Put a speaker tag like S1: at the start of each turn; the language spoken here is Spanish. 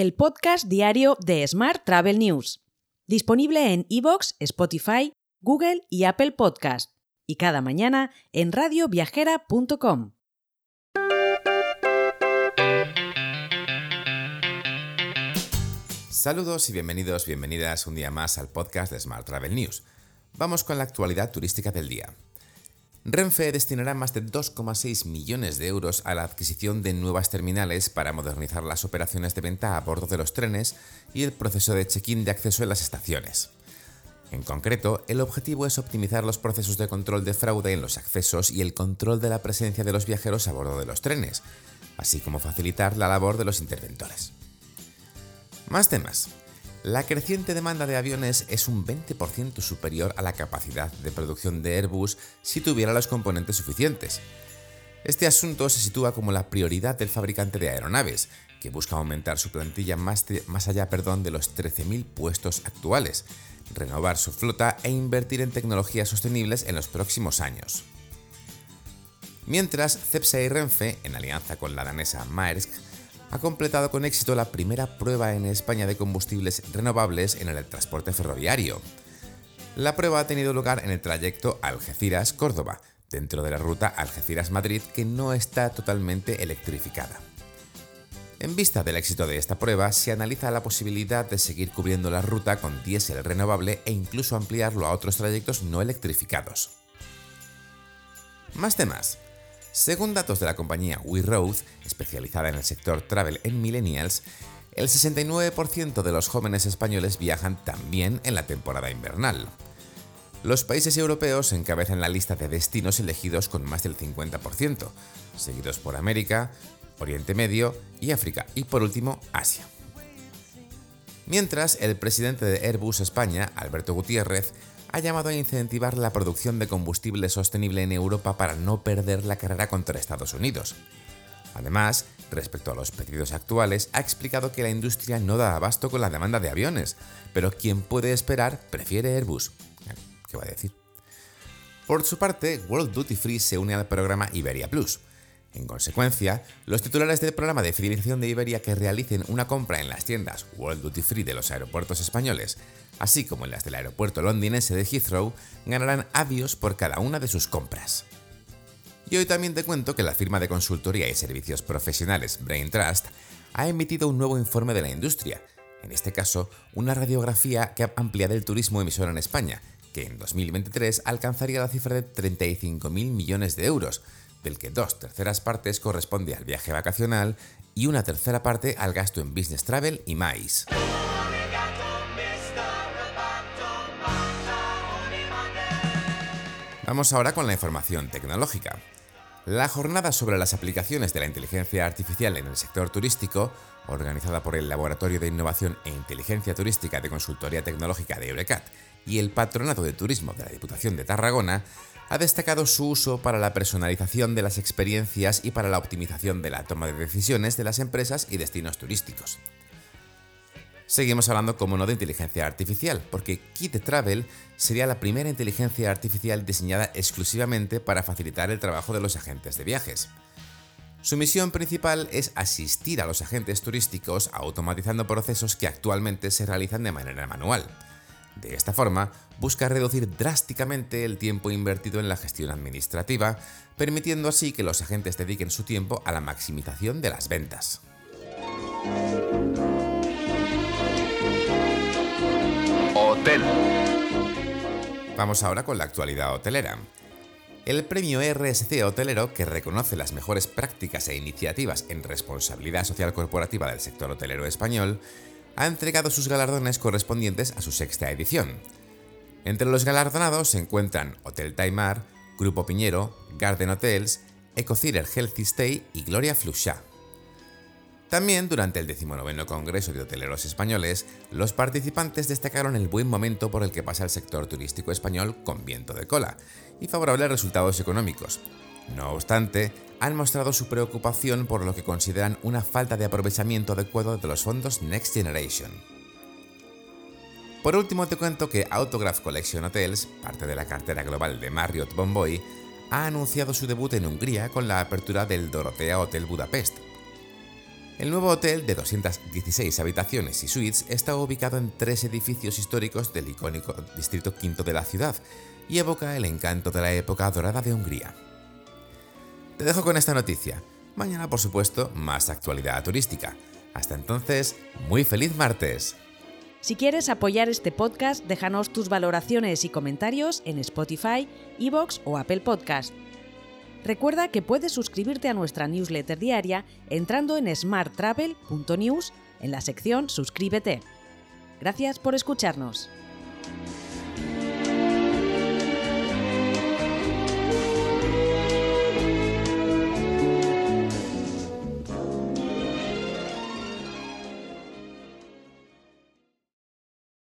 S1: el podcast diario de Smart Travel News, disponible en iVoox, Spotify, Google y Apple Podcast, y cada mañana en radioviajera.com.
S2: Saludos y bienvenidos, bienvenidas un día más al podcast de Smart Travel News. Vamos con la actualidad turística del día. Renfe destinará más de 2,6 millones de euros a la adquisición de nuevas terminales para modernizar las operaciones de venta a bordo de los trenes y el proceso de check-in de acceso en las estaciones. En concreto, el objetivo es optimizar los procesos de control de fraude en los accesos y el control de la presencia de los viajeros a bordo de los trenes, así como facilitar la labor de los interventores. Más temas. La creciente demanda de aviones es un 20% superior a la capacidad de producción de Airbus si tuviera los componentes suficientes. Este asunto se sitúa como la prioridad del fabricante de aeronaves, que busca aumentar su plantilla más, allá perdón, de los 13.000 puestos actuales, renovar su flota e invertir en tecnologías sostenibles en los próximos años. Mientras, Cepsa y Renfe, en alianza con la danesa Maersk, ha completado con éxito la primera prueba en España de combustibles renovables en el transporte ferroviario. La prueba ha tenido lugar en el trayecto Algeciras-Córdoba, dentro de la ruta Algeciras-Madrid que no está totalmente electrificada. En vista del éxito de esta prueba, se analiza la posibilidad de seguir cubriendo la ruta con diésel renovable e incluso ampliarlo a otros trayectos no electrificados. Más temas. Según datos de la compañía WeRoad, especializada en el sector travel en millennials, el 69% de los jóvenes españoles viajan también en la temporada invernal. Los países europeos encabezan la lista de destinos elegidos con más del 50%, seguidos por América, Oriente Medio y África, y por último Asia. Mientras, el presidente de Airbus España, Alberto Gutiérrez, ha llamado a incentivar la producción de combustible sostenible en Europa para no perder la carrera contra Estados Unidos. Además, respecto a los pedidos actuales, ha explicado que la industria no da abasto con la demanda de aviones, pero quien puede esperar prefiere Airbus. ¿Qué va a decir? Por su parte, World Duty Free se une al programa Iberia Plus. En consecuencia, los titulares del programa de fidelización de Iberia que realicen una compra en las tiendas World Duty Free de los aeropuertos españoles así como en las del aeropuerto londinense de Heathrow, ganarán avios por cada una de sus compras. Y hoy también te cuento que la firma de consultoría y servicios profesionales Brain Trust ha emitido un nuevo informe de la industria, en este caso una radiografía que amplía el turismo emisor en España, que en 2023 alcanzaría la cifra de 35.000 millones de euros, del que dos terceras partes corresponde al viaje vacacional y una tercera parte al gasto en business travel y más. Vamos ahora con la información tecnológica. La jornada sobre las aplicaciones de la inteligencia artificial en el sector turístico, organizada por el Laboratorio de Innovación e Inteligencia Turística de Consultoría Tecnológica de Eurecat y el Patronato de Turismo de la Diputación de Tarragona, ha destacado su uso para la personalización de las experiencias y para la optimización de la toma de decisiones de las empresas y destinos turísticos. Seguimos hablando, como no, de inteligencia artificial, porque Kit Travel sería la primera inteligencia artificial diseñada exclusivamente para facilitar el trabajo de los agentes de viajes. Su misión principal es asistir a los agentes turísticos automatizando procesos que actualmente se realizan de manera manual. De esta forma, busca reducir drásticamente el tiempo invertido en la gestión administrativa, permitiendo así que los agentes dediquen su tiempo a la maximización de las ventas. Vamos ahora con la actualidad hotelera. El premio RSC Hotelero, que reconoce las mejores prácticas e iniciativas en responsabilidad social corporativa del sector hotelero español, ha entregado sus galardones correspondientes a su sexta edición. Entre los galardonados se encuentran Hotel Taimar, Grupo Piñero, Garden Hotels, Ecocider Healthy Stay y Gloria Fluxá. También durante el 19 Congreso de Hoteleros Españoles, los participantes destacaron el buen momento por el que pasa el sector turístico español con viento de cola y favorables resultados económicos. No obstante, han mostrado su preocupación por lo que consideran una falta de aprovechamiento adecuado de los fondos Next Generation. Por último, te cuento que Autograph Collection Hotels, parte de la cartera global de Marriott Bonvoy, ha anunciado su debut en Hungría con la apertura del Dorotea Hotel Budapest, El nuevo hotel, de 216 habitaciones y suites, está ubicado en tres edificios históricos del icónico Distrito V de la ciudad y evoca el encanto de la época dorada de Hungría. Te dejo con esta noticia. Mañana, por supuesto, más actualidad turística. Hasta entonces, muy feliz martes.
S1: Si quieres apoyar este podcast, déjanos tus valoraciones y comentarios en Spotify, Evox o Apple Podcast. Recuerda que puedes suscribirte a nuestra newsletter diaria entrando en smarttravel.news en la sección Suscríbete. Gracias por escucharnos.